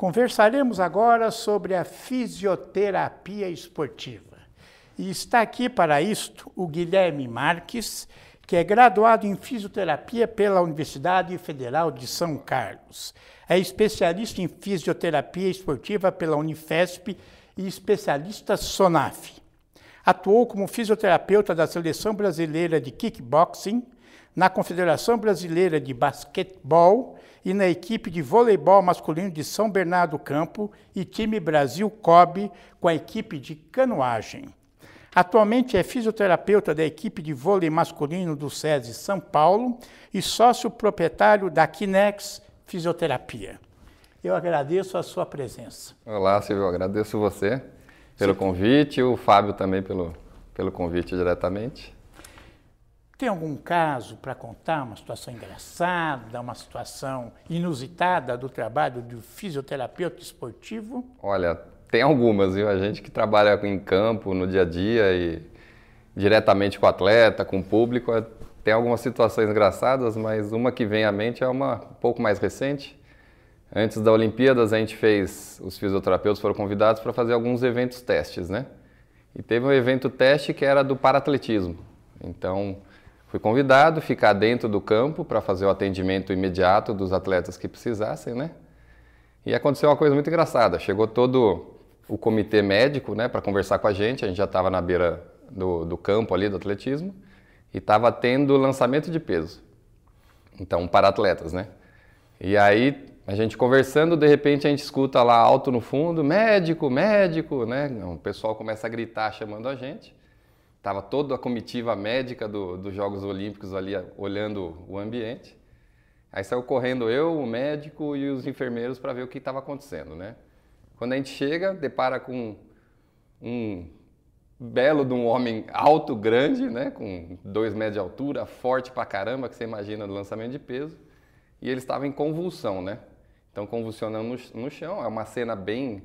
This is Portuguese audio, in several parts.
Conversaremos agora sobre a fisioterapia esportiva. E está aqui para isto o Guilherme Marques, que é graduado em fisioterapia pela Universidade Federal de São Carlos. É especialista em fisioterapia esportiva pela Unifesp e especialista SONAF. Atuou como fisioterapeuta da Seleção Brasileira de Kickboxing, na Confederação Brasileira de Basquetebol e na equipe de voleibol masculino de São Bernardo Campo e time Brasil Cobe com a equipe de canoagem. Atualmente é fisioterapeuta da equipe de vôlei masculino do SESI São Paulo e sócio proprietário da Kinex Fisioterapia. Eu agradeço a sua presença. Olá, Silvio, agradeço você pelo Sim. convite, o Fábio também pelo, pelo convite diretamente. Tem algum caso para contar, uma situação engraçada, uma situação inusitada do trabalho do fisioterapeuta esportivo? Olha, tem algumas, viu? A gente que trabalha em campo, no dia a dia e diretamente com o atleta, com o público, é, tem algumas situações engraçadas, mas uma que vem à mente é uma um pouco mais recente. Antes da Olimpíadas, a gente fez, os fisioterapeutas foram convidados para fazer alguns eventos testes, né? E teve um evento teste que era do paratletismo. Então, Fui convidado a ficar dentro do campo para fazer o atendimento imediato dos atletas que precisassem, né? E aconteceu uma coisa muito engraçada. Chegou todo o comitê médico, né, para conversar com a gente. A gente já estava na beira do, do, campo ali do atletismo e estava tendo lançamento de peso. Então, para atletas, né? E aí a gente conversando, de repente a gente escuta lá alto no fundo, médico, médico, né? O pessoal começa a gritar chamando a gente. Estava toda a comitiva médica do, dos Jogos Olímpicos ali olhando o ambiente. Aí saiu correndo eu, o médico e os enfermeiros para ver o que estava acontecendo, né? Quando a gente chega, depara com um belo de um homem alto, grande, né? Com dois metros de altura, forte pra caramba, que você imagina no lançamento de peso. E ele estava em convulsão, né? Então, convulsionando no, no chão. É uma cena bem,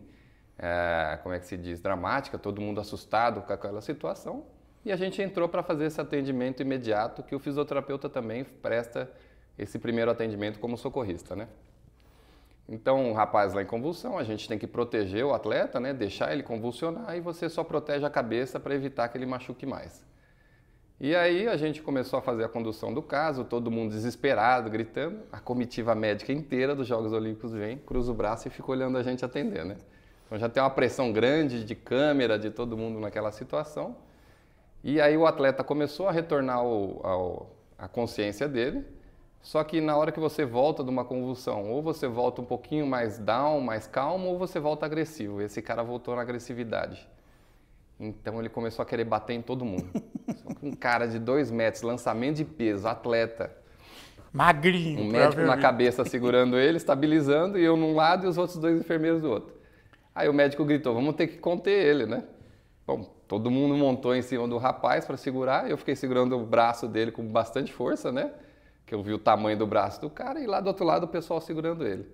é, como é que se diz, dramática, todo mundo assustado com aquela situação. E a gente entrou para fazer esse atendimento imediato, que o fisioterapeuta também presta esse primeiro atendimento como socorrista, né? Então, o rapaz lá em convulsão, a gente tem que proteger o atleta, né? Deixar ele convulsionar e você só protege a cabeça para evitar que ele machuque mais. E aí a gente começou a fazer a condução do caso, todo mundo desesperado, gritando. A comitiva médica inteira dos Jogos Olímpicos vem, cruza o braço e fica olhando a gente atender, né? Então já tem uma pressão grande de câmera de todo mundo naquela situação. E aí o atleta começou a retornar ao, ao, a consciência dele, só que na hora que você volta de uma convulsão, ou você volta um pouquinho mais down, mais calmo, ou você volta agressivo. Esse cara voltou na agressividade. Então ele começou a querer bater em todo mundo. um cara de dois metros, lançamento de peso, atleta. Magrinho. Um médico na cabeça segurando ele, estabilizando, e eu num lado e os outros dois enfermeiros do outro. Aí o médico gritou: vamos ter que conter ele, né? Bom, todo mundo montou em cima do rapaz para segurar. Eu fiquei segurando o braço dele com bastante força, né? Que eu vi o tamanho do braço do cara e lá do outro lado o pessoal segurando ele.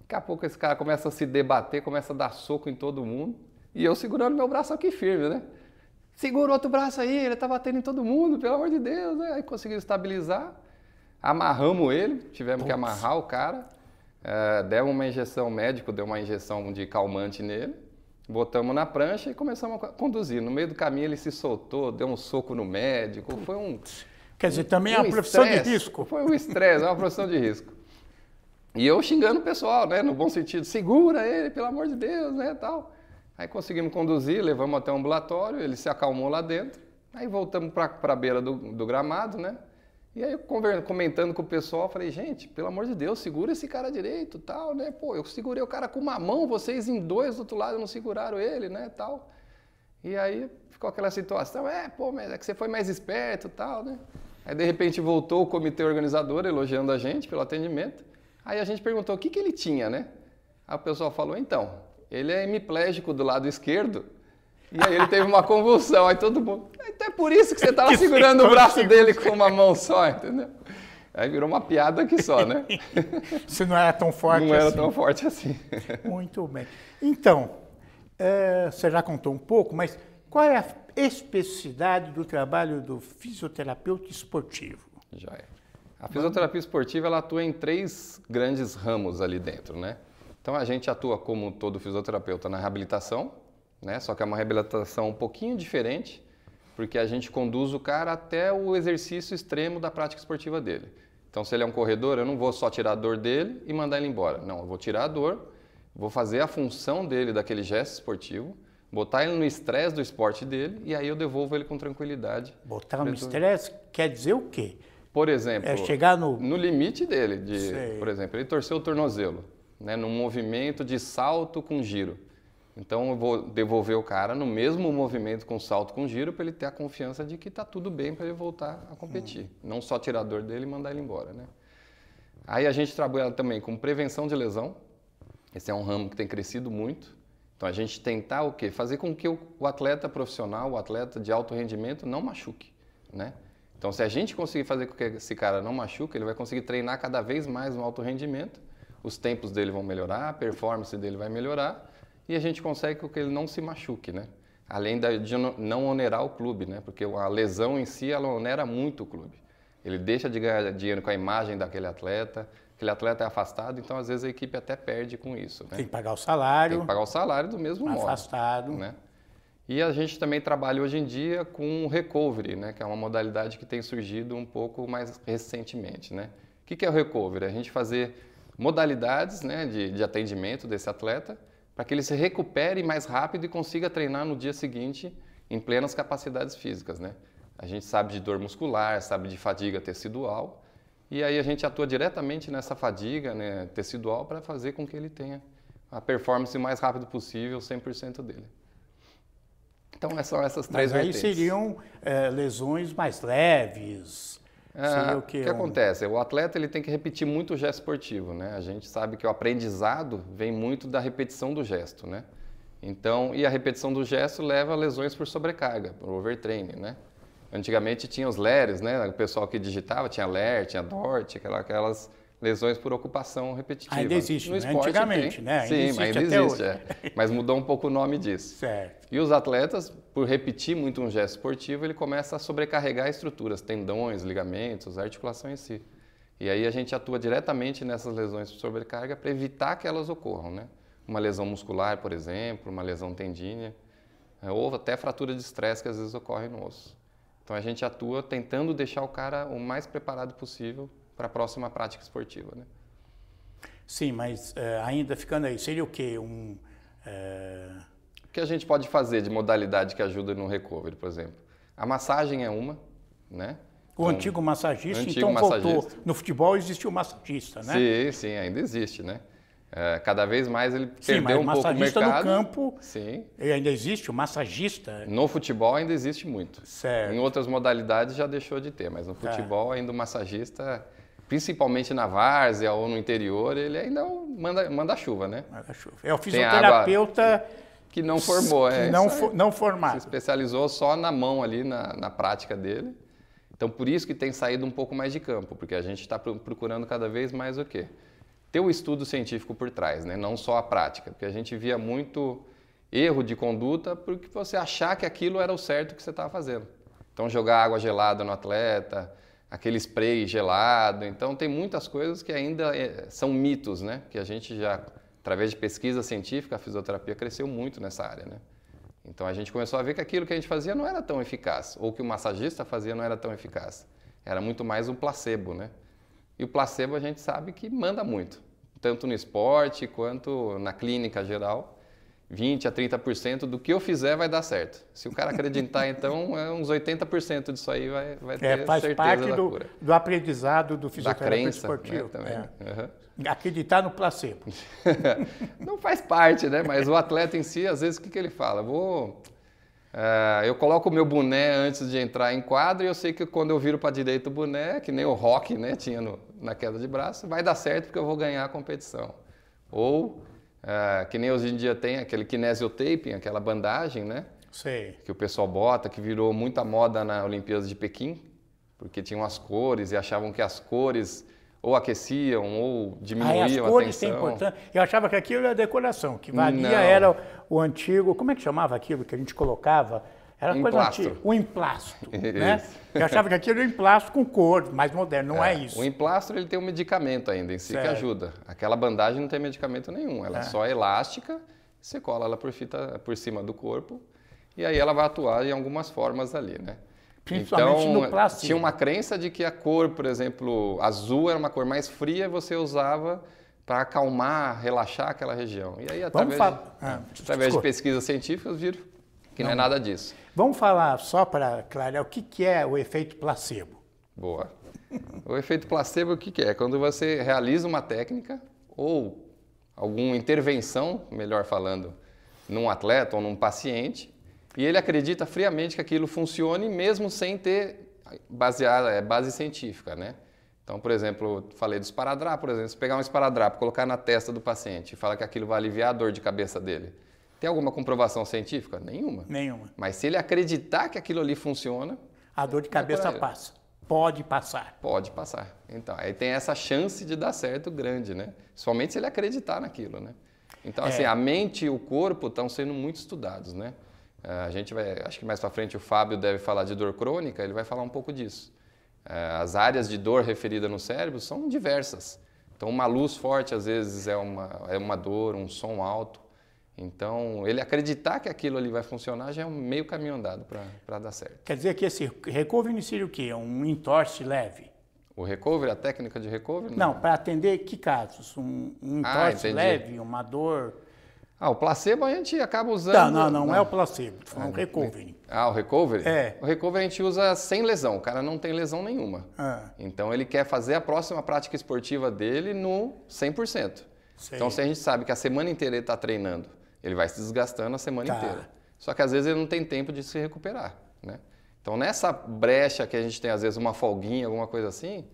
Daqui a pouco esse cara começa a se debater, começa a dar soco em todo mundo. E eu segurando meu braço aqui firme, né? Segura o outro braço aí, ele tá batendo em todo mundo, pelo amor de Deus, né? Aí conseguiu estabilizar. Amarramos ele, tivemos Putz. que amarrar o cara. É, demos uma injeção, médico deu uma injeção de calmante nele. Botamos na prancha e começamos a conduzir. No meio do caminho ele se soltou, deu um soco no médico. Foi um. Quer dizer, também um é uma profissão de risco. Foi um estresse, é uma profissão de risco. E eu xingando o pessoal, né, no bom sentido, segura ele, pelo amor de Deus, né, tal. Aí conseguimos conduzir, levamos até o ambulatório, ele se acalmou lá dentro. Aí voltamos para a beira do, do gramado, né? E aí, comentando com o pessoal, falei, gente, pelo amor de Deus, segura esse cara direito, tal, né? Pô, eu segurei o cara com uma mão, vocês em dois do outro lado não seguraram ele, né, tal. E aí ficou aquela situação, é, pô, mas é que você foi mais esperto, tal, né? Aí de repente voltou o comitê organizador elogiando a gente pelo atendimento. Aí a gente perguntou o que, que ele tinha, né? Aí o pessoal falou, então, ele é hemiplégico do lado esquerdo e aí ele teve uma convulsão, aí todo mundo. Então é por isso que você estava segurando o braço dele com uma mão só, entendeu? Aí virou uma piada aqui só, né? Você não era tão forte não assim. Não era tão forte assim. Muito bem. Então, é, você já contou um pouco, mas qual é a especificidade do trabalho do fisioterapeuta esportivo? Já é. A fisioterapia esportiva ela atua em três grandes ramos ali dentro, né? Então a gente atua como todo fisioterapeuta na reabilitação, né? Só que é uma reabilitação um pouquinho diferente, porque a gente conduz o cara até o exercício extremo da prática esportiva dele. Então, se ele é um corredor, eu não vou só tirar a dor dele e mandar ele embora. Não, eu vou tirar a dor, vou fazer a função dele daquele gesto esportivo, botar ele no estresse do esporte dele e aí eu devolvo ele com tranquilidade. Botar no estresse quer dizer o quê? Por exemplo, é chegar no... no limite dele. De, por exemplo, ele torceu o tornozelo, né, num movimento de salto com giro. Então eu vou devolver o cara no mesmo movimento com salto com giro para ele ter a confiança de que está tudo bem para ele voltar a competir. Não só tirar a dor dele e mandar ele embora, né? Aí a gente trabalha também com prevenção de lesão. Esse é um ramo que tem crescido muito. Então a gente tentar o quê? Fazer com que o, atleta profissional, o atleta de alto rendimento não machuque, né? Então se a gente conseguir fazer com que esse cara não machuque, ele vai conseguir treinar cada vez mais no alto rendimento, os tempos dele vão melhorar, a performance dele vai melhorar e a gente consegue que ele não se machuque, né? Além de não onerar o clube, né? Porque a lesão em si, ela onera muito o clube. Ele deixa de ganhar dinheiro com a imagem daquele atleta, aquele atleta é afastado, então às vezes a equipe até perde com isso. Né? Tem que pagar o salário. Tem que pagar o salário do mesmo afastado. modo. Afastado. Né? E a gente também trabalha hoje em dia com o recovery, né? que é uma modalidade que tem surgido um pouco mais recentemente. Né? O que é o recovery? A gente fazer modalidades né, de, de atendimento desse atleta para que ele se recupere mais rápido e consiga treinar no dia seguinte em plenas capacidades físicas, né? A gente sabe de dor muscular, sabe de fadiga tecidual, e aí a gente atua diretamente nessa fadiga né, tecidual para fazer com que ele tenha a performance o mais rápido possível, 100% dele. Então, são essas três Mas aí vertentes. seriam é, lesões mais leves, ah, o que, que um... acontece? O atleta ele tem que repetir muito o gesto esportivo, né? A gente sabe que o aprendizado vem muito da repetição do gesto, né? Então, e a repetição do gesto leva a lesões por sobrecarga, por overtraining, né? Antigamente tinha os LERs, né? O pessoal que digitava tinha LER, tinha DORT, aquelas lesões por ocupação repetitiva. Ainda existe, no né? Antigamente, tem. né? Ainda Sim, existe ainda existe, é. mas mudou um pouco o nome disso. Certo. E os atletas, por repetir muito um gesto esportivo, ele começa a sobrecarregar estruturas, tendões, ligamentos, a articulação em si. E aí a gente atua diretamente nessas lesões por sobrecarga para evitar que elas ocorram, né? Uma lesão muscular, por exemplo, uma lesão tendínea, é, ou até fratura de estresse que às vezes ocorre no osso. Então a gente atua tentando deixar o cara o mais preparado possível para a próxima prática esportiva. Né? Sim, mas é, ainda ficando aí, seria o quê? Um, é... O que a gente pode fazer de modalidade que ajuda no recovery, por exemplo? A massagem é uma, né? O então, antigo massagista, antigo então massagista. voltou. No futebol existiu o massagista, né? Sim, sim, ainda existe, né? É, cada vez mais ele sim, perdeu um pouco o mercado. no campo, sim. ainda existe o massagista? No futebol ainda existe muito. Certo. Em outras modalidades já deixou de ter, mas no tá. futebol ainda o massagista principalmente na várzea ou no interior, ele ainda é manda, manda chuva, né? Manda chuva. É o fisioterapeuta que não formou, é. Não, for, não formado. Se especializou só na mão ali, na, na prática dele. Então, por isso que tem saído um pouco mais de campo, porque a gente está procurando cada vez mais o quê? Ter o estudo científico por trás, né? não só a prática, porque a gente via muito erro de conduta porque você achar que aquilo era o certo que você estava fazendo. Então, jogar água gelada no atleta, aquele spray gelado. Então tem muitas coisas que ainda é, são mitos, né? Que a gente já, através de pesquisa científica, a fisioterapia cresceu muito nessa área, né? Então a gente começou a ver que aquilo que a gente fazia não era tão eficaz, ou que o massagista fazia não era tão eficaz. Era muito mais um placebo, né? E o placebo a gente sabe que manda muito, tanto no esporte quanto na clínica geral. 20 a 30% do que eu fizer vai dar certo. Se o cara acreditar, então, é uns 80% disso aí vai, vai é, ter é, faz certeza parte da do, cura. do aprendizado do fisioterapeuta crença, esportivo. Né, é. uhum. Acreditar no placebo. Não faz parte, né? Mas o atleta em si, às vezes, o que, que ele fala? Vou... Uh, eu coloco o meu boné antes de entrar em quadro e eu sei que quando eu viro para a direita o boné, que nem o rock né, tinha no, na queda de braço, vai dar certo porque eu vou ganhar a competição. Ou é, que nem hoje em dia tem aquele kinesiotaping, aquela bandagem, né? Sei. Que o pessoal bota, que virou muita moda na Olimpíada de Pequim, porque tinham as cores e achavam que as cores ou aqueciam ou diminuíam ah, as cores a tensão. Importância. Eu achava que aquilo era decoração, que valia Não. era o antigo, como é que chamava aquilo que a gente colocava Era coisa Emplastro. antiga. O emplasto, né? Eu achava que aquilo era um emplasto com cor, mais moderno. Não é, isso. O emplastro ele tem um medicamento ainda em si que Certo. ajuda. Aquela bandagem não tem medicamento nenhum, ela é, só elástica, você cola ela por fita por cima do corpo e aí ela vai atuar em algumas formas ali, né? Principalmente no placebo. tinha uma crença de que a cor, por exemplo, azul era uma cor mais fria, você usava para acalmar, relaxar aquela região. E aí através, de, Ah, através de pesquisas científicas viram que não é nada disso. Vamos falar só para clarear o que, que é o efeito placebo. Boa. O efeito placebo, o que, que é? Quando você realiza uma técnica ou alguma intervenção, melhor falando, num atleta ou num paciente, e ele acredita friamente que aquilo funcione mesmo sem ter baseada, é, base científica, né? Então, por exemplo, falei do esparadrapo, por exemplo, se pegar um esparadrapo, colocar na testa do paciente e falar que aquilo vai aliviar a dor de cabeça dele, tem alguma comprovação científica? Nenhuma. Nenhuma. Mas se ele acreditar que aquilo ali funciona, A dor de cabeça passa. Pode passar. Pode passar. Então, aí tem essa chance de dar certo grande, né? Somente se ele acreditar naquilo, né? Então, assim, É. a mente e o corpo estão sendo muito estudados, né? Eh, A gente vai, acho que mais para frente o Fábio deve falar de dor crônica, ele vai falar um pouco disso. Eh, As áreas de dor referida no cérebro são diversas. Então, uma luz forte às vezes é uma, é uma dor, um som alto. Então, ele acreditar que aquilo ali vai funcionar já é um meio caminho andado para dar certo. Quer dizer que esse recovery seria o quê? Um entorse leve? O recovery, a técnica de recovery? Não, para atender que casos? Um, um Ah, entorse entendi. leve, uma dor. Ah, o placebo a gente acaba usando. Não, não, não, é o placebo, tô falando recovery. Ah, o recovery? É. O recovery a gente usa sem lesão, o cara não tem lesão nenhuma. Ah, Então ele quer fazer a próxima prática esportiva dele no 100%. Sei. Então se a gente sabe que a semana inteira ele está treinando, ele vai se desgastando a semana Tá. inteira. Só que às vezes ele não tem tempo de se recuperar, né? Então nessa brecha que a gente tem às vezes uma folguinha, alguma coisa assim,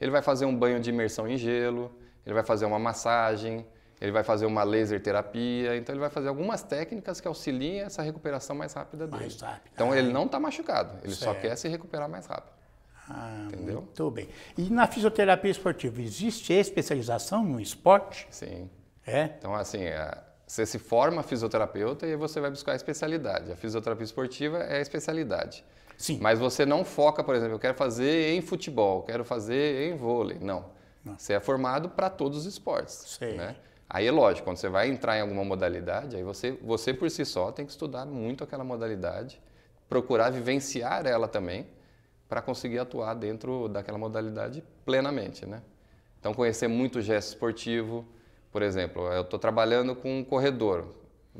ele vai fazer um banho de imersão em gelo, ele vai fazer uma massagem, ele vai fazer uma laser terapia, então ele vai fazer algumas técnicas que auxiliem essa recuperação mais rápida dele. Mais rápida. Então ele não está machucado, ele só Certo. quer se recuperar mais rápido. ah, Entendeu? Muito bem. E na fisioterapia esportiva, existe especialização no esporte? Sim. É? Então, assim, é, você se forma fisioterapeuta e você vai buscar a especialidade. A fisioterapia esportiva é a especialidade. Sim. Mas você não foca, por exemplo, eu quero fazer em futebol, quero fazer em vôlei. Não. Você é formado para todos os esportes. Sei. Né? Aí é lógico, quando você vai entrar em alguma modalidade, aí você, você por si só tem que estudar muito aquela modalidade, procurar vivenciar ela também, para conseguir atuar dentro daquela modalidade plenamente, né? Então conhecer muito gesto esportivo, por exemplo, eu estou trabalhando com um corredor,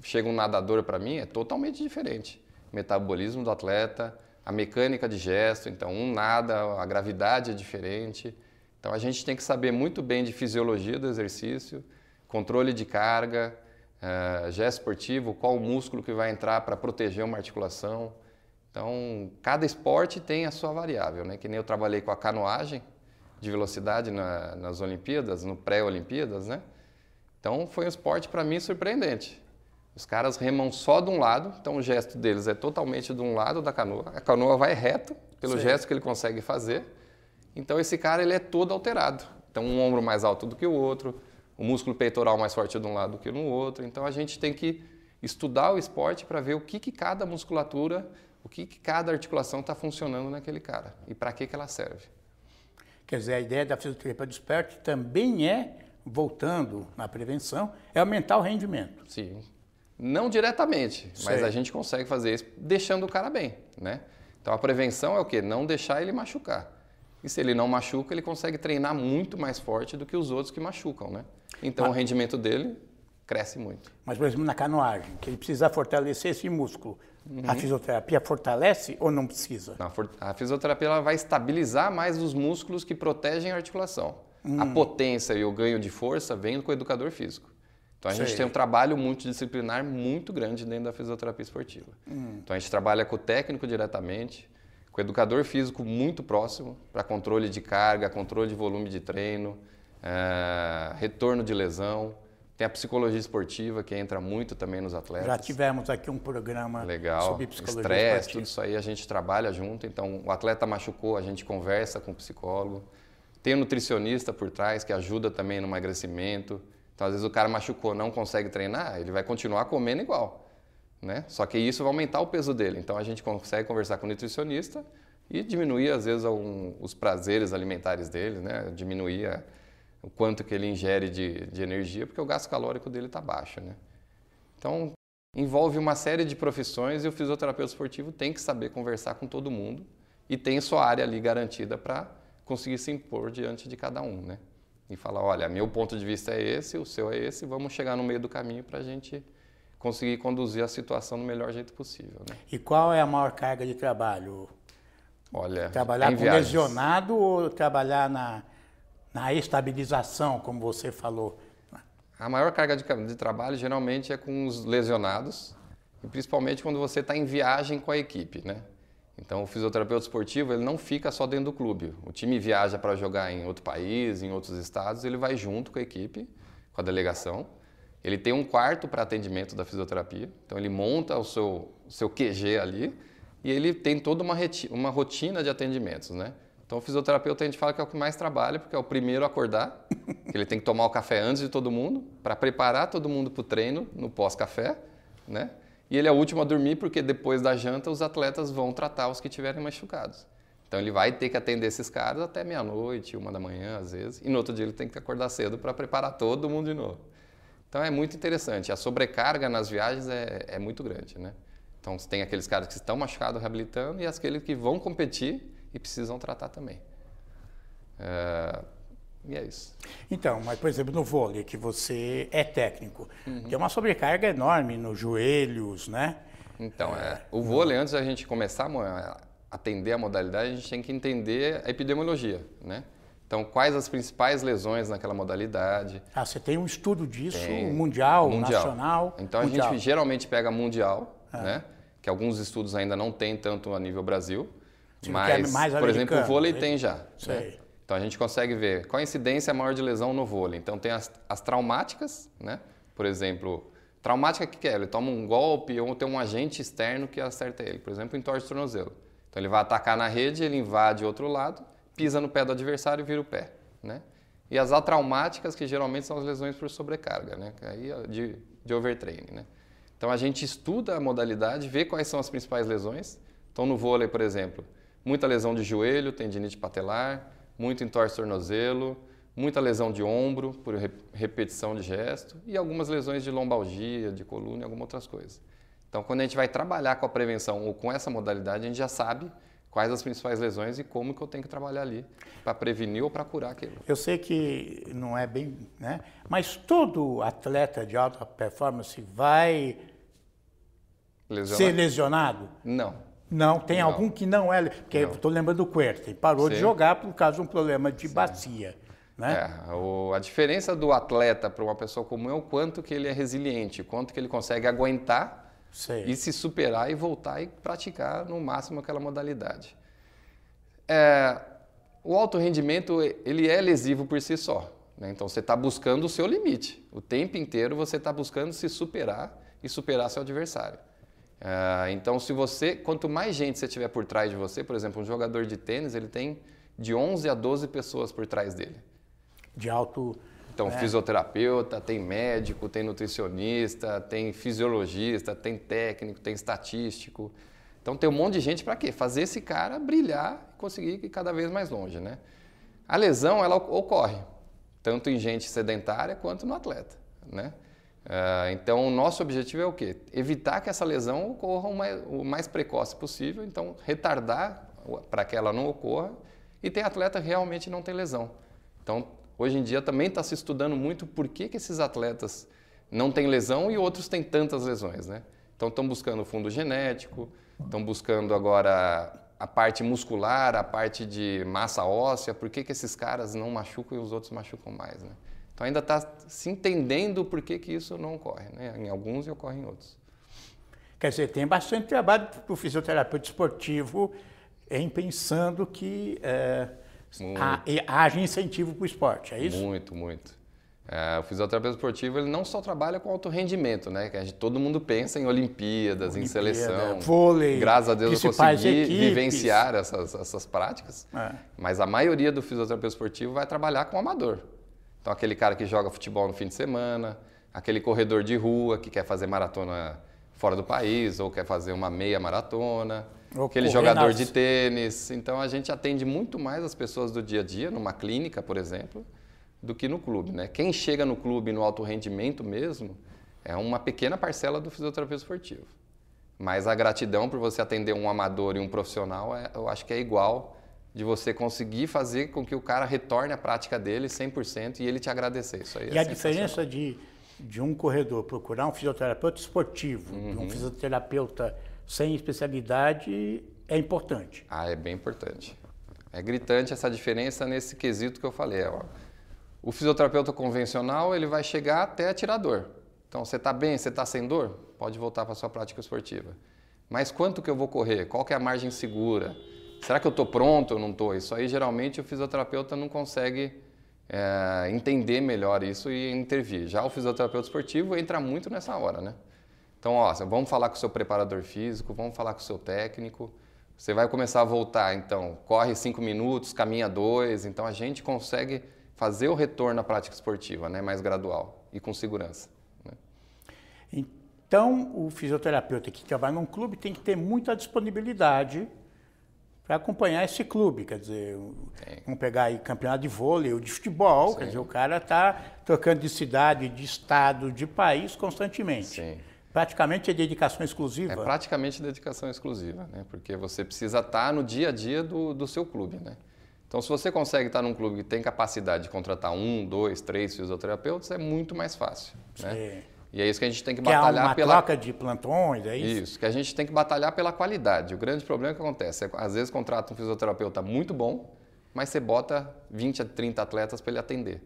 chega um nadador para mim é totalmente diferente, metabolismo do atleta, a mecânica de gesto, então um nada, a gravidade é diferente, então a gente tem que saber muito bem de fisiologia do exercício, controle de carga, eh, gesto esportivo, qual o músculo que vai entrar para proteger uma articulação. Então, cada esporte tem a sua variável, né? Que nem eu trabalhei com a canoagem de velocidade na- nas Olimpíadas, no pré-Olimpíadas, né? Então, foi um esporte para mim surpreendente. Os caras remam só de um lado, então o gesto deles é totalmente de um lado da canoa. A canoa vai reto pelo Sei. gesto que ele consegue fazer. Então, esse cara ele é todo alterado. Então, um ombro mais alto do que o outro, o músculo peitoral mais forte de um lado do que no outro. Então, a gente tem que estudar o esporte para ver o que, que cada musculatura, o que, que cada articulação está funcionando naquele cara e para que, que ela serve. Quer dizer, a ideia da fisioterapia do esporte também é, voltando na prevenção, é aumentar o rendimento. Sim. Não diretamente, mas Sei. a gente consegue fazer isso deixando o cara bem, né? Então a prevenção é o quê? Não deixar ele machucar. E se ele não machuca, ele consegue treinar muito mais forte do que os outros que machucam, né? Então o rendimento dele cresce muito. Mas, por exemplo, na canoagem, que ele precisa fortalecer esse músculo, Uhum. a fisioterapia fortalece ou não precisa? A fisioterapia ela vai estabilizar mais os músculos que protegem a articulação. A potência e o ganho de força vem com o educador físico. Então a gente Sei. tem um trabalho multidisciplinar muito grande dentro da fisioterapia esportiva. Então a gente trabalha com o técnico diretamente, com o educador físico muito próximo para controle de carga, controle de volume de treino, eh, retorno de lesão. Tem a psicologia esportiva que entra muito também nos atletas. Já tivemos aqui um programa Legal. sobre psicologia Estresse, esportiva. tudo isso aí a gente trabalha junto. Então, o atleta machucou, a gente conversa com o psicólogo. Tem o nutricionista por trás que ajuda também no emagrecimento. Então, às vezes o cara machucou, não consegue treinar, ele vai continuar comendo igual. né? Só que isso vai aumentar o peso dele. Então a gente consegue conversar com o nutricionista e diminuir às vezes os prazeres alimentares dele, né? Diminuir a, o quanto que ele ingere de, de energia, porque o gasto calórico dele está baixo, né? Então envolve uma série de profissões e o fisioterapeuta esportivo tem que saber conversar com todo mundo e tem sua área ali garantida para conseguir se impor diante de cada um, né? E falar, olha, meu ponto de vista é esse, o seu é esse, vamos chegar no meio do caminho para a gente conseguir conduzir a situação do melhor jeito possível. Né? E qual é a maior carga de trabalho? Olha, trabalhar com viagens. lesionado ou trabalhar na, na estabilização, como você falou? A maior carga de, de trabalho geralmente é com os lesionados, e principalmente quando você está em viagem com a equipe, né? Então, o fisioterapeuta esportivo ele não fica só dentro do clube. O time viaja para jogar em outro país, em outros estados, ele vai junto com a equipe, com a delegação. Ele tem um quarto para atendimento da fisioterapia, então ele monta o seu, seu QG ali e ele tem toda uma, uma rotina de atendimentos, né? Então, o fisioterapeuta a gente fala que é o que mais trabalha, porque é o primeiro a acordar, que ele tem que tomar o café antes de todo mundo, para preparar todo mundo para o treino no pós-café, né? E ele é o último a dormir porque depois da janta os atletas vão tratar os que tiverem machucados. Então ele vai ter que atender esses caras até meia-noite, uma da manhã às vezes, e no outro dia ele tem que acordar cedo para preparar todo mundo de novo. Então é muito interessante. A sobrecarga nas viagens é, é muito grande, né? Então tem aqueles caras que estão machucados reabilitando e aqueles que vão competir e precisam tratar também. É, e é isso. Então, mas por exemplo, no vôlei, que você é técnico, uhum. tem uma sobrecarga enorme nos joelhos, né? Então, é, o vôlei, antes da gente começar a atender a modalidade, a gente tem que entender a epidemiologia, né? Então, quais as principais lesões naquela modalidade? Ah, você tem um estudo disso, tem, mundial, mundial, nacional? Então, mundial. a gente geralmente pega mundial, é. né? Que alguns estudos ainda não tem tanto a nível Brasil. Mas, é por exemplo, o vôlei tem já. Né? Sei. Né? Então a gente consegue ver qual a incidência maior de lesão no vôlei. Então tem as, as traumáticas, né? Por exemplo, traumática que é? Ele toma um golpe ou tem um agente externo que acerta ele. Por exemplo, entorse o tornozelo. Então ele vai atacar na rede, ele invade outro lado, pisa no pé do adversário e vira o pé, né? E as atraumáticas, que geralmente são as lesões por sobrecarga, né? Aí de, de overtraining, né? Então a gente estuda a modalidade, vê quais são as principais lesões. Então no vôlei, por exemplo, muita lesão de joelho, tendinite patelar, muito entorse tornozelo, muita lesão de ombro por repetição de gesto e algumas lesões de lombalgia, de coluna e algumas outras coisas. Então, quando a gente vai trabalhar com a prevenção ou com essa modalidade, a gente já sabe quais as principais lesões e como que eu tenho que trabalhar ali para prevenir ou para curar aquilo. Eu sei que não é bem, né? Mas todo atleta de alta performance vai Lesionar? ser lesionado? Não. Não, tem não. algum que não é. Porque estou lembrando do Querten, parou Sim. de jogar por causa de um problema de Sim. bacia. Né? É, o, a diferença do atleta para uma pessoa comum é o quanto que ele é resiliente, o quanto que ele consegue aguentar Sei. e se superar e voltar e praticar no máximo aquela modalidade. É, o alto rendimento ele é lesivo por si só. Né? Então você está buscando o seu limite. O tempo inteiro você está buscando se superar e superar seu adversário. Uh, então, se você, quanto mais gente você tiver por trás de você, por exemplo, um jogador de tênis, ele tem de 11 a 12 pessoas por trás dele. De alto. Então, né? fisioterapeuta, tem médico, tem nutricionista, tem fisiologista, tem técnico, tem estatístico. Então, tem um monte de gente para quê? Fazer esse cara brilhar e conseguir ir cada vez mais longe, né? A lesão, ela ocorre tanto em gente sedentária quanto no atleta, né? Uh, então, o nosso objetivo é o quê? Evitar que essa lesão ocorra o mais, o mais precoce possível, então retardar para que ela não ocorra e tem atleta realmente não tem lesão. Então, hoje em dia também está se estudando muito por que, que esses atletas não têm lesão e outros têm tantas lesões, né? Então, estão buscando fundo genético, estão buscando agora a parte muscular, a parte de massa óssea, por que, que esses caras não machucam e os outros machucam mais, né? Então ainda está se entendendo por que, que isso não ocorre, né? em alguns e ocorre em outros. Quer dizer, tem bastante trabalho para o fisioterapeuta esportivo em pensando que é, haja incentivo para o esporte, é isso? Muito, muito. É, o fisioterapeuta esportivo ele não só trabalha com alto rendimento, né? Que a gente, todo mundo pensa em Olimpíadas, Olimpíada, em seleção. Vôlei. Graças a Deus eu consegui equipes. vivenciar essas, essas práticas. É. Mas a maioria do fisioterapeuta esportivo vai trabalhar com amador. Então, aquele cara que joga futebol no fim de semana, aquele corredor de rua que quer fazer maratona fora do país ou quer fazer uma meia maratona, Ou aquele jogador nas- de tênis. Então a gente atende muito mais as pessoas do dia a dia, numa clínica, por exemplo, do que no clube. Né? Quem chega no clube no alto rendimento mesmo é uma pequena parcela do fisioterapeuta esportivo. Mas a gratidão por você atender um amador e um profissional, é- eu acho que é igual de você conseguir fazer com que o cara retorne à prática dele 100% e ele te agradecer. Isso aí é E a sensacional. diferença de, de um corredor procurar um fisioterapeuta esportivo, Uhum. um fisioterapeuta sem especialidade, é importante. Ah, é bem importante. É gritante essa diferença nesse quesito que eu falei. ó. O fisioterapeuta convencional ele vai chegar até tirar dor. Então, você está bem, você está sem dor? Pode voltar para a sua prática esportiva. Mas quanto que eu vou correr? Qual que é a margem segura? Será que eu estou pronto ou não estou? Isso aí, geralmente, o fisioterapeuta não consegue é, entender melhor isso e intervir. Já o fisioterapeuta esportivo entra muito nessa hora, né? Então, ó, vamos falar com o seu preparador físico, vamos falar com o seu técnico. Você vai começar a voltar, então, corre cinco minutos, caminha dois. Então, a gente consegue fazer o retorno à prática esportiva, né, mais gradual e com segurança. né? Então, o fisioterapeuta que trabalha num clube tem que ter muita disponibilidade para acompanhar esse clube. Quer dizer, o- vamos pegar aí campeonato de vôlei ou de futebol, quer dizer, o cara está trocando de cidade, de estado, de país constantemente. Sim. Praticamente é dedicação exclusiva. É praticamente dedicação exclusiva, né? Porque você precisa estar no dia a dia do, do seu clube, né? Então, se você consegue estar num clube que tem capacidade de contratar um, dois, três fisioterapeutas, é muito mais fácil, né? Sim. E é isso que a gente tem que Que é batalhar uma pela troca de plantões, é isso? Isso, que a gente tem que batalhar pela qualidade. O grande problema que acontece é às vezes contrata um fisioterapeuta muito bom, mas você bota 20 a 30 atletas para ele atender.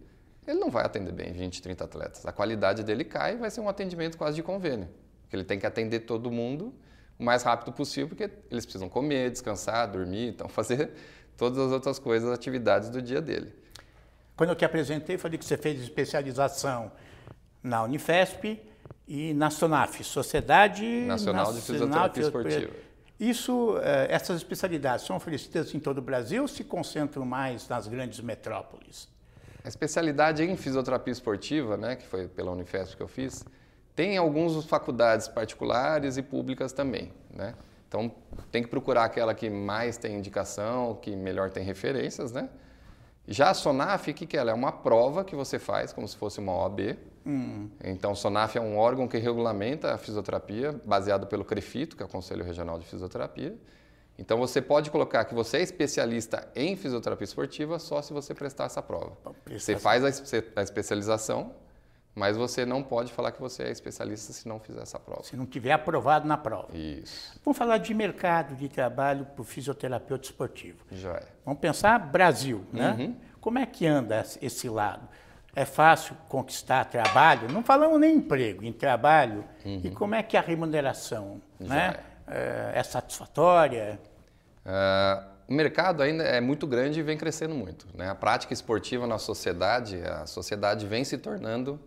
Ele não vai atender bem 20, 30 atletas. A qualidade dele cai e vai ser um atendimento quase de convênio. Porque ele tem que atender todo mundo o mais rápido possível, porque eles precisam comer, descansar, dormir, então fazer todas as outras coisas, atividades do dia dele. Quando eu te apresentei, falei que você fez especialização na Unifesp e na SONAF, Sociedade Nacional de Fisioterapia Esportiva. Isso, eh, essas especialidades são oferecidas em todo o Brasil ou se concentram mais nas grandes metrópoles? A especialidade em fisioterapia esportiva, né, que foi pela Unifesp que eu fiz, tem algumas faculdades particulares e públicas também, né? Então tem que procurar aquela que mais tem indicação, que melhor tem referências, né? Já a SONAF, o que, que é? Ela é uma prova que você faz, como se fosse uma OAB. Então, a SONAF é um órgão que regulamenta a fisioterapia, baseado pelo CREFITO, que é o Conselho Regional de Fisioterapia. Então, você pode colocar que você é especialista em fisioterapia esportiva só se você prestar essa prova. prestar Você faz a a especialização, mas você não pode falar que você é especialista se não fizer essa prova. Se não tiver aprovado na prova. Isso, Vamos falar de mercado de trabalho para o fisioterapeuta esportivo. já é. Vamos pensar Brasil, né? Uhum. Como é que anda esse- lado? É fácil conquistar trabalho? Não falamos nem emprego, em trabalho. E como é que a remuneração Uhum. Já né? é. é satisfatória? Ah, o mercado ainda é muito grande e vem crescendo muito. Né? A prática esportiva na sociedade, a sociedade vem se tornando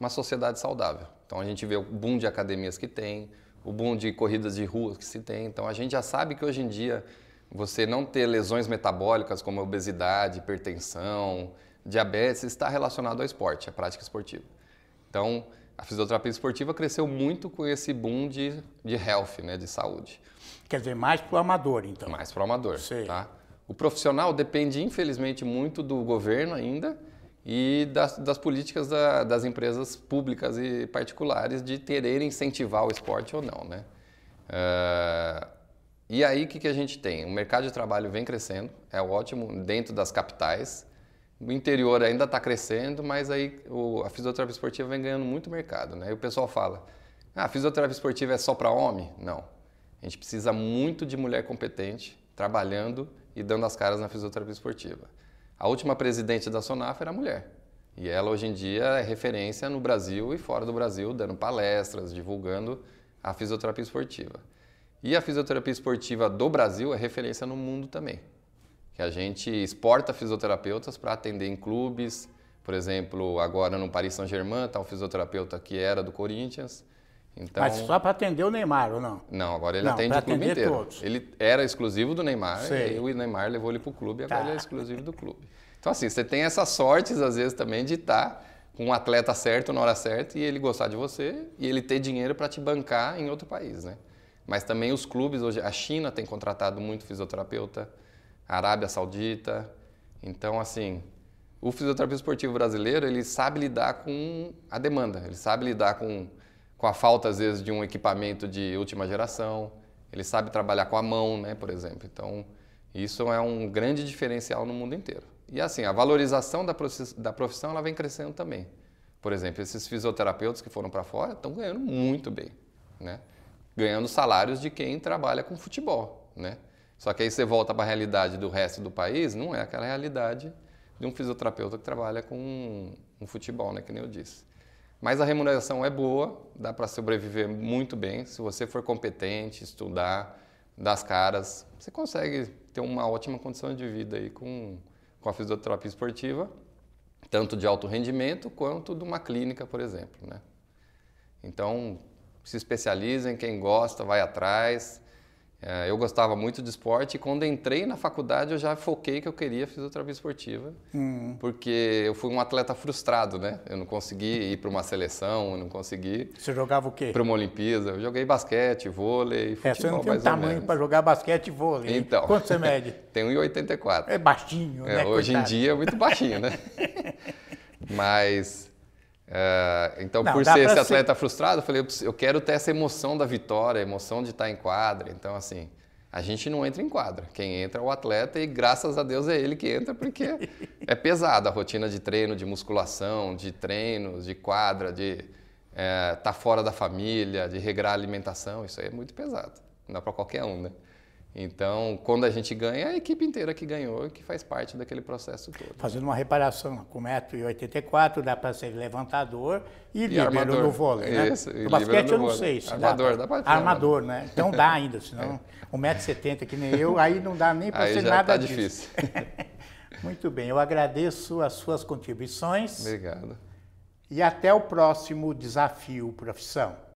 uma sociedade saudável. Então a gente vê o boom de academias que tem, o boom de corridas de rua que se tem. Então a gente já sabe que hoje em dia você não ter lesões metabólicas como obesidade, hipertensão, diabetes está relacionado ao esporte, à prática esportiva. Então a fisioterapia esportiva cresceu muito com esse boom de, de health, né? de saúde Quer dizer, mais para o amador, então. mais para o amador. Sei. Tá? O profissional depende, infelizmente, muito do governo ainda e das, das políticas da- das empresas públicas e particulares de terem incentivar o esporte ou não. Né? Ah, e aí, o que, que a gente tem? O mercado de trabalho vem crescendo, é ótimo, dentro das capitais. O interior ainda está crescendo, mas aí o- a fisioterapia esportiva vem ganhando muito mercado. Né? E o pessoal fala, ah, a fisioterapia esportiva é só para homem? Não. A gente precisa muito de mulher competente, trabalhando e dando as caras na fisioterapia esportiva. A última presidente da Sonaf era mulher. E ela hoje em dia é referência no Brasil e fora do Brasil, dando palestras, divulgando a fisioterapia esportiva. E a fisioterapia esportiva do Brasil é referência no mundo também. Que a gente exporta fisioterapeutas para atender em clubes. Por exemplo, agora no Paris Saint-Germain está um fisioterapeuta que era do Corinthians. Então, Mas só para atender o Neymar, ou não? não, agora ele Não, atende o clube inteiro. todos. Ele era exclusivo do Neymar, Sei. e o Neymar levou ele para o clube e agora Tá. ele é exclusivo do clube. Então, assim, você tem essas sortes, às vezes, também de estar com um atleta certo na hora certa e ele gostar de você e ele ter dinheiro para te bancar em outro país, né? Mas também os clubes hoje, a China tem contratado muito fisioterapeuta, a Arábia Saudita. Então, assim, o fisioterapeuta esportivo brasileiro, ele sabe lidar com a demanda, ele sabe lidar com, com a falta, às vezes, de um equipamento de última geração, ele sabe trabalhar com a mão, né, por exemplo. Então, isso é um grande diferencial no mundo inteiro. E assim, a valorização da profissão ela vem crescendo também. Por exemplo, esses fisioterapeutas que foram para fora estão ganhando muito bem, né? Ganhando salários de quem trabalha com futebol, né? Só que aí você volta para a realidade do resto do país, não é aquela realidade de um fisioterapeuta que trabalha com um, futebol, né, que nem eu disse. Mas a remuneração é boa, dá para sobreviver muito bem. Se você for competente, estudar, das caras, você consegue ter uma ótima condição de vida aí com, com a fisioterapia esportiva, tanto de alto rendimento quanto de uma clínica, por exemplo. Né? Então, se especializem, quem gosta, vai atrás. É, eu gostava muito de esporte e quando entrei na faculdade eu já foquei que eu queria fisioterapia esportiva, hum. porque eu fui um atleta frustrado, né? Eu não consegui ir para uma seleção, eu não consegui. Você jogava o quê? Para uma Olimpíada. Eu joguei basquete, vôlei, futebol. É, você não tem um tamanho para jogar basquete e vôlei. Então. Quanto você mede? Tem 1,84. É baixinho, é, né? Hoje Coitado. em dia é muito baixinho, né? Mas é, então, não, por ser esse atleta ser... frustrado, eu falei, eu quero ter essa emoção da vitória, a emoção de estar em quadra. Então, assim, a gente não entra em quadra. Quem entra é o atleta e, graças a Deus, é ele que entra, porque é pesada a rotina de treino, de musculação, de treinos, de quadra, de estar é, tá fora da família, de regrar a alimentação. Isso aí é muito pesado. Não dá para qualquer um, né? Então, quando a gente ganha, é a equipe inteira que ganhou e que faz parte daquele processo todo. Fazendo uma reparação, com 1,84m dá para ser levantador e, e líbero no vôlei, né? Isso, no basquete eu não sei se armador, dá, dá para Armador, né? Então dá ainda, senão é. 1,70m que nem eu, aí não dá nem para ser já nada tá disso. difícil. Muito bem, eu agradeço as suas contribuições. Obrigado. E até o próximo desafio profissão.